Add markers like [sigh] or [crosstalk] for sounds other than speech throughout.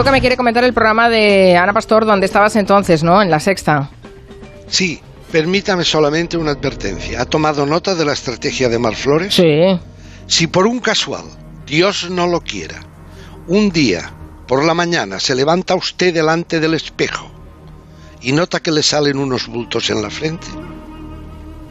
Creo que me quiere comentar el programa de Ana Pastor, donde estabas entonces, ¿no? En la sexta. Sí, permítame solamente una advertencia. ¿Ha tomado nota de la estrategia de Marflores? Sí. Si por un casual, Dios no lo quiera, un día, por la mañana, se levanta usted delante del espejo y nota que le salen unos bultos en la frente,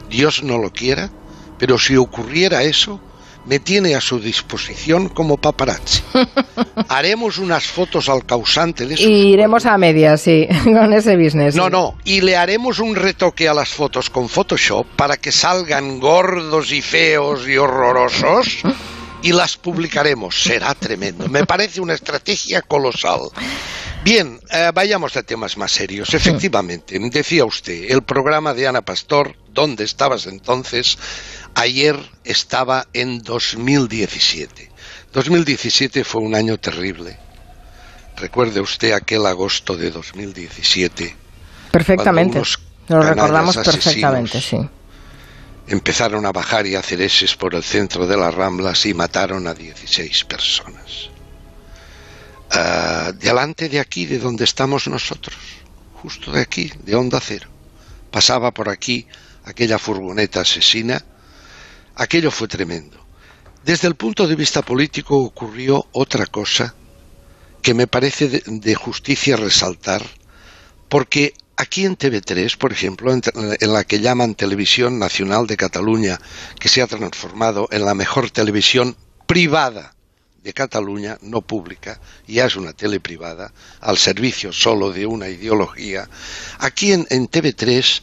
Dios no lo quiera, pero si ocurriera eso, me tiene a su disposición como paparazzi. [laughs] Haremos unas fotos al causante de eso. Y iremos a medias, sí, [laughs] con ese business. No, sí. no, y le haremos un retoque a las fotos con Photoshop para que salgan gordos y feos y horrorosos [laughs] y las publicaremos. Será tremendo. Me parece una estrategia colosal. Bien, eh, vayamos a temas más serios. Efectivamente, decía usted, el programa de Ana Pastor, ¿dónde estabas entonces? Ayer estaba en 2017. 2017 fue un año terrible. Recuerde usted aquel agosto de 2017. Perfectamente. Lo recordamos perfectamente, sí. Empezaron a bajar y a hacer eses por el centro de las Ramblas y mataron a 16 personas. Ah, delante de aquí, de donde estamos nosotros, justo de aquí, de Onda Cero, pasaba por aquí aquella furgoneta asesina. Aquello fue tremendo. Desde el punto de vista político ocurrió otra cosa que me parece de, justicia resaltar, porque aquí en TV3, por ejemplo, en, en, la que llaman Televisión Nacional de Cataluña, que se ha transformado en la mejor televisión privada de Cataluña, no pública, ya es una tele privada, al servicio solo de una ideología, aquí en, en TV3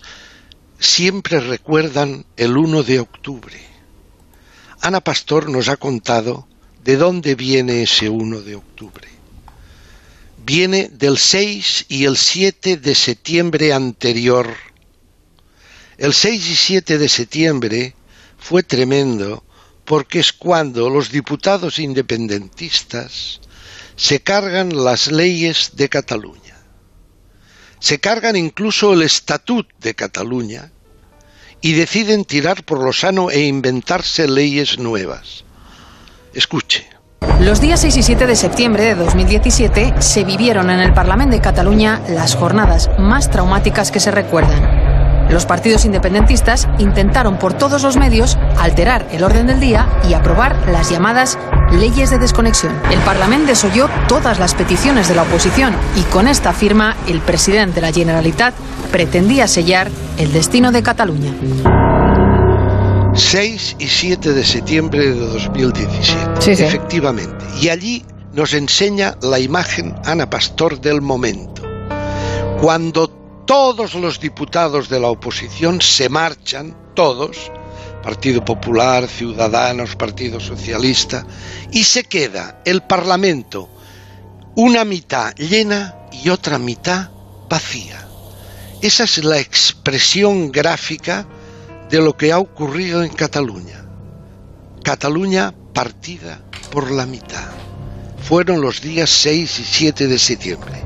siempre recuerdan el 1 de octubre. Ana Pastor nos ha contado de dónde viene ese 1 de octubre viene del 6 y el 7 de septiembre anterior. El 6 y 7 de septiembre fue tremendo porque es cuando los diputados independentistas se cargan las leyes de Cataluña. Se cargan incluso el estatut de Cataluña y deciden tirar por lo sano e inventarse leyes nuevas. Escuche. Los días 6 y 7 de septiembre de 2017 se vivieron en el Parlamento de Cataluña las jornadas más traumáticas que se recuerdan. Los partidos independentistas intentaron por todos los medios alterar el orden del día y aprobar las llamadas leyes de desconexión. El Parlamento desoyó todas las peticiones de la oposición y con esta firma el presidente de la Generalitat pretendía sellar el destino de Cataluña. 6 y 7 de septiembre de 2017. Sí, sí. Efectivamente. Y allí nos enseña la imagen Ana Pastor del momento. Cuando todos los diputados de la oposición se marchan, todos, Partido Popular, Ciudadanos, Partido Socialista, y se queda el Parlamento una mitad llena y otra mitad vacía. Esa es la expresión gráfica de lo que ha ocurrido en Cataluña. Cataluña partida por la mitad. Fueron los días 6 y 7 de septiembre.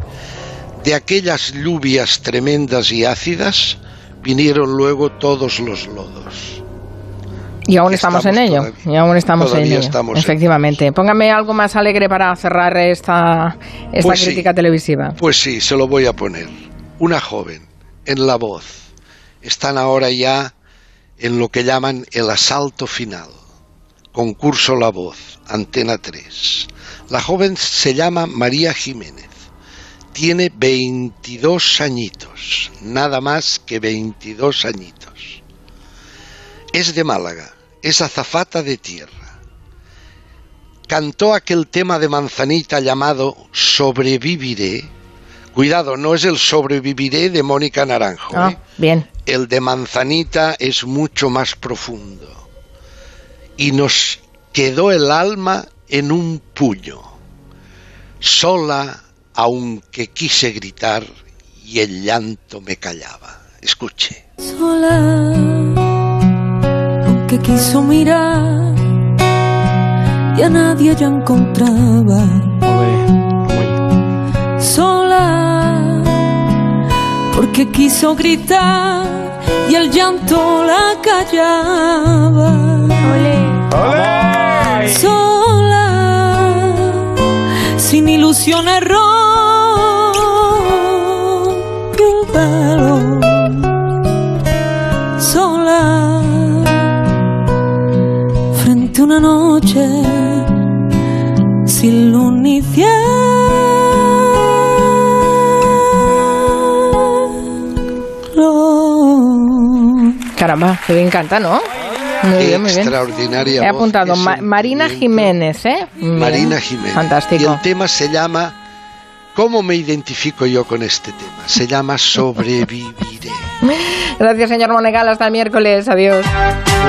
De aquellas lluvias tremendas y ácidas vinieron luego todos los lodos. Y aún estamos, Estamos en ello. todavía- y aún estamos en ello. estamos en Efectivamente. Póngame algo más alegre para cerrar esta, esta Pues sí. crítica televisiva. Pues sí, se lo voy a poner. Una joven, en la voz. Están ahora ya en lo que llaman el asalto final. Concurso La Voz, Antena 3. La joven se llama María Jiménez. Tiene 22 añitos, nada más que 22 añitos. Es de Málaga, es azafata de tierra. Cantó aquel tema de Manzanita llamado Sobreviviré. Cuidado, no es el Sobreviviré de Mónica Naranjo. Ah, ¿eh? bien. El de Manzanita es mucho más profundo. Y nos quedó el alma en un puño. Sola, aunque quise gritar y el llanto me callaba. Escuche. sola, aunque quiso mirar y a nadie ya encontraba. Sola, porque quiso gritar y el llanto la callaba. Sola, sin ilusiones rotas una noche sin luna y cielo. Caramba, qué bien canta, ¿no? Muy Qué bien, muy bien. extraordinaria He voz, apuntado Ma- Marina. Jiménez, ¿eh? Marina Jiménez. Y Fantástico. el tema se llama ¿Cómo me identifico yo con este tema? Se llama [laughs] Sobreviviré. Gracias, señor Monegal. Hasta el miércoles. Adiós.